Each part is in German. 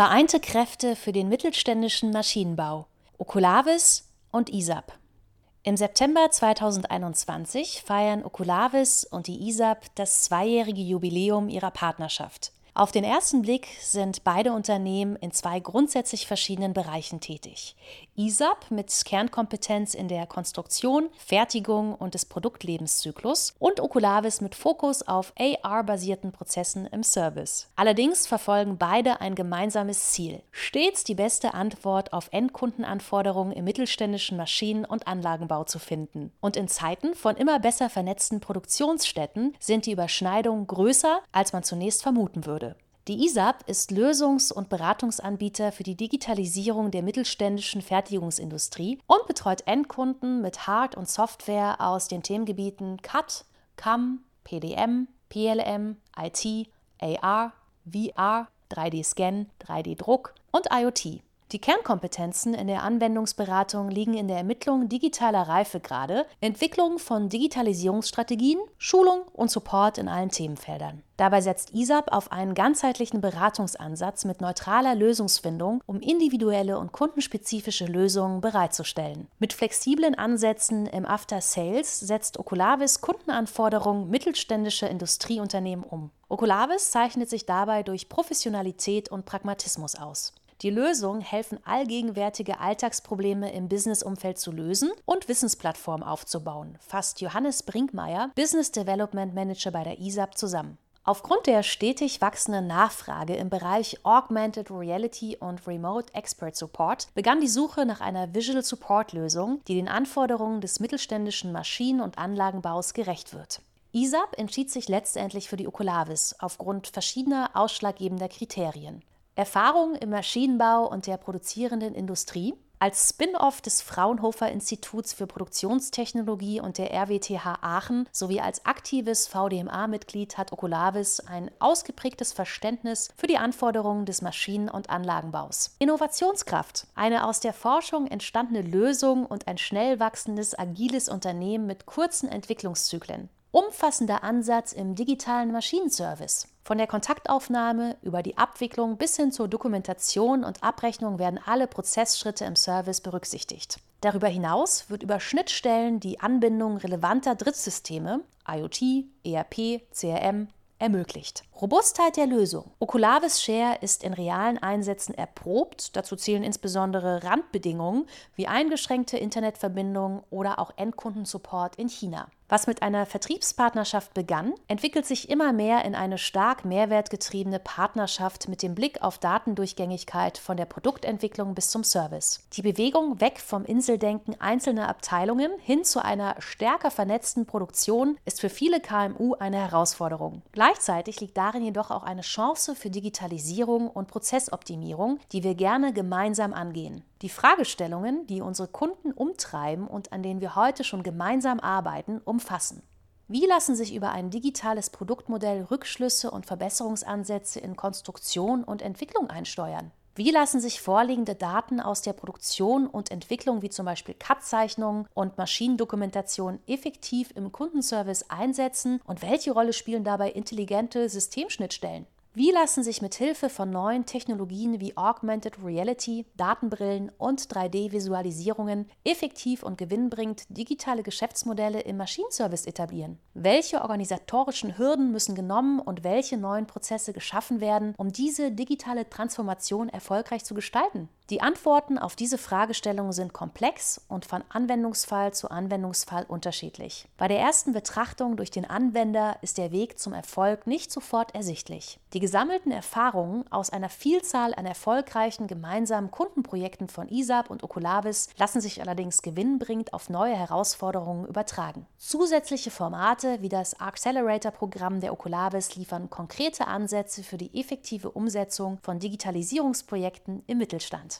Vereinte Kräfte für den mittelständischen Maschinenbau. Okulavis und ISAP. Im September 2021 feiern Okulavis und die ISAP das zweijährige Jubiläum ihrer Partnerschaft. Auf den ersten Blick sind beide Unternehmen in zwei grundsätzlich verschiedenen Bereichen tätig. ISAP mit Kernkompetenz in der Konstruktion, Fertigung und des Produktlebenszyklus und Oculavis mit Fokus auf AR-basierten Prozessen im Service. Allerdings verfolgen beide ein gemeinsames Ziel: stets die beste Antwort auf Endkundenanforderungen im mittelständischen Maschinen- und Anlagenbau zu finden. Und in Zeiten von immer besser vernetzten Produktionsstätten sind die Überschneidungen größer, als man zunächst vermuten würde. Die ISAP ist Lösungs- und Beratungsanbieter für die Digitalisierung der mittelständischen Fertigungsindustrie und betreut Endkunden mit Hard- und Software aus den Themengebieten CAD, CAM, PDM, PLM, IT, AR, VR, 3D-Scan, 3D-Druck und IoT. Die Kernkompetenzen in der Anwendungsberatung liegen in der Ermittlung digitaler Reifegrade, Entwicklung von Digitalisierungsstrategien, Schulung und Support in allen Themenfeldern. Dabei setzt ISAP auf einen ganzheitlichen Beratungsansatz mit neutraler Lösungsfindung, um individuelle und kundenspezifische Lösungen bereitzustellen. Mit flexiblen Ansätzen im After Sales setzt Oculavis Kundenanforderungen mittelständischer Industrieunternehmen um. Oculavis zeichnet sich dabei durch Professionalität und Pragmatismus aus. Die Lösungen helfen allgegenwärtige Alltagsprobleme im Businessumfeld zu lösen und Wissensplattformen aufzubauen, fasst Johannes Brinkmeier, Business Development Manager bei der ISAP, zusammen. Aufgrund der stetig wachsenden Nachfrage im Bereich Augmented Reality und Remote Expert Support begann die Suche nach einer Visual Support Lösung, die den Anforderungen des mittelständischen Maschinen- und Anlagenbaus gerecht wird. ISAP entschied sich letztendlich für die Oculavis aufgrund verschiedener ausschlaggebender Kriterien. Erfahrung im Maschinenbau und der produzierenden Industrie, als Spin-off des Fraunhofer Instituts für Produktionstechnologie und der RWTH Aachen sowie als aktives VDMA-Mitglied hat Oculavis ein ausgeprägtes Verständnis für die Anforderungen des Maschinen- und Anlagenbaus. Innovationskraft, eine aus der Forschung entstandene Lösung und ein schnell wachsendes, agiles Unternehmen mit kurzen Entwicklungszyklen. Umfassender Ansatz im digitalen Maschinenservice. Von der Kontaktaufnahme über die Abwicklung bis hin zur Dokumentation und Abrechnung werden alle Prozessschritte im Service berücksichtigt. Darüber hinaus wird über Schnittstellen die Anbindung relevanter Drittsysteme IoT, ERP, CRM ermöglicht. Robustheit der Lösung. Oculavis Share ist in realen Einsätzen erprobt. Dazu zählen insbesondere Randbedingungen wie eingeschränkte Internetverbindungen oder auch Endkundensupport in China. Was mit einer Vertriebspartnerschaft begann, entwickelt sich immer mehr in eine stark mehrwertgetriebene Partnerschaft mit dem Blick auf Datendurchgängigkeit von der Produktentwicklung bis zum Service. Die Bewegung weg vom Inseldenken einzelner Abteilungen hin zu einer stärker vernetzten Produktion ist für viele KMU eine Herausforderung. Gleichzeitig liegt darin jedoch auch eine Chance für Digitalisierung und Prozessoptimierung, die wir gerne gemeinsam angehen. Die Fragestellungen, die unsere Kunden umtreiben und an denen wir heute schon gemeinsam arbeiten, umfassen. Wie lassen sich über ein digitales Produktmodell Rückschlüsse und Verbesserungsansätze in Konstruktion und Entwicklung einsteuern? Wie lassen sich vorliegende Daten aus der Produktion und Entwicklung wie zum Beispiel CAD-Zeichnungen und Maschinendokumentation effektiv im Kundenservice einsetzen und welche Rolle spielen dabei intelligente Systemschnittstellen? Wie lassen sich mit Hilfe von neuen Technologien wie Augmented Reality, Datenbrillen und 3D-Visualisierungen effektiv und gewinnbringend digitale Geschäftsmodelle im Maschinenservice etablieren? Welche organisatorischen Hürden müssen genommen und welche neuen Prozesse geschaffen werden, um diese digitale Transformation erfolgreich zu gestalten? Die Antworten auf diese Fragestellungen sind komplex und von Anwendungsfall zu Anwendungsfall unterschiedlich. Bei der ersten Betrachtung durch den Anwender ist der Weg zum Erfolg nicht sofort ersichtlich. Die gesammelten Erfahrungen aus einer Vielzahl an erfolgreichen gemeinsamen Kundenprojekten von ISAP und Oculavis lassen sich allerdings gewinnbringend auf neue Herausforderungen übertragen. Zusätzliche Formate wie das Accelerator-Programm der Oculavis liefern konkrete Ansätze für die effektive Umsetzung von Digitalisierungsprojekten im Mittelstand.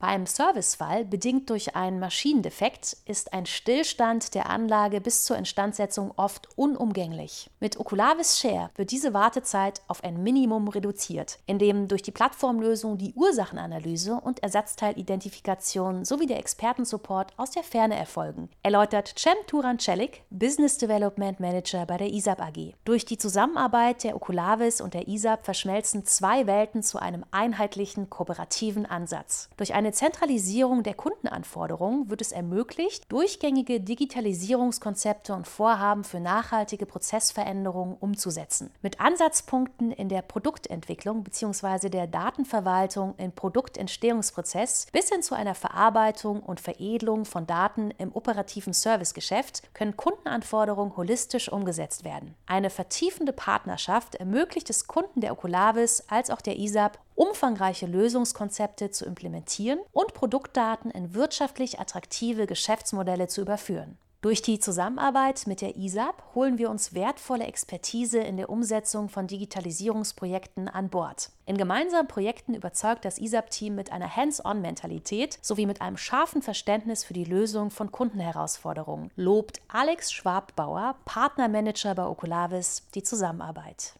Bei einem Servicefall, bedingt durch einen Maschinendefekt, ist ein Stillstand der Anlage bis zur Instandsetzung oft unumgänglich. Mit Oculavis Share wird diese Wartezeit auf ein Minimum reduziert, indem durch die Plattformlösung die Ursachenanalyse und Ersatzteilidentifikation sowie der Expertensupport aus der Ferne erfolgen, erläutert Cem Turancelik, Business Development Manager bei der ISAP AG. Durch die Zusammenarbeit der Oculavis und der ISAP verschmelzen zwei Welten zu einem einheitlichen kooperativen Ansatz. Durch eine Zentralisierung der Kundenanforderungen wird es ermöglicht, durchgängige Digitalisierungskonzepte und Vorhaben für nachhaltige Prozessveränderungen umzusetzen. Mit Ansatzpunkten in der Produktentwicklung bzw. der Datenverwaltung im Produktentstehungsprozess bis hin zu einer Verarbeitung und Veredelung von Daten im operativen Servicegeschäft können Kundenanforderungen holistisch umgesetzt werden. Eine vertiefende Partnerschaft ermöglicht es Kunden der Oculavis als auch der ISAP, umfangreiche Lösungskonzepte zu implementieren und Produktdaten in wirtschaftlich attraktive Geschäftsmodelle zu überführen. Durch die Zusammenarbeit mit der ISAP holen wir uns wertvolle Expertise in der Umsetzung von Digitalisierungsprojekten an Bord. In gemeinsamen Projekten überzeugt das ISAP-Team mit einer Hands-on-Mentalität sowie mit einem scharfen Verständnis für die Lösung von Kundenherausforderungen, lobt Alex Schwabbauer, Partnermanager bei Oculavis, die Zusammenarbeit.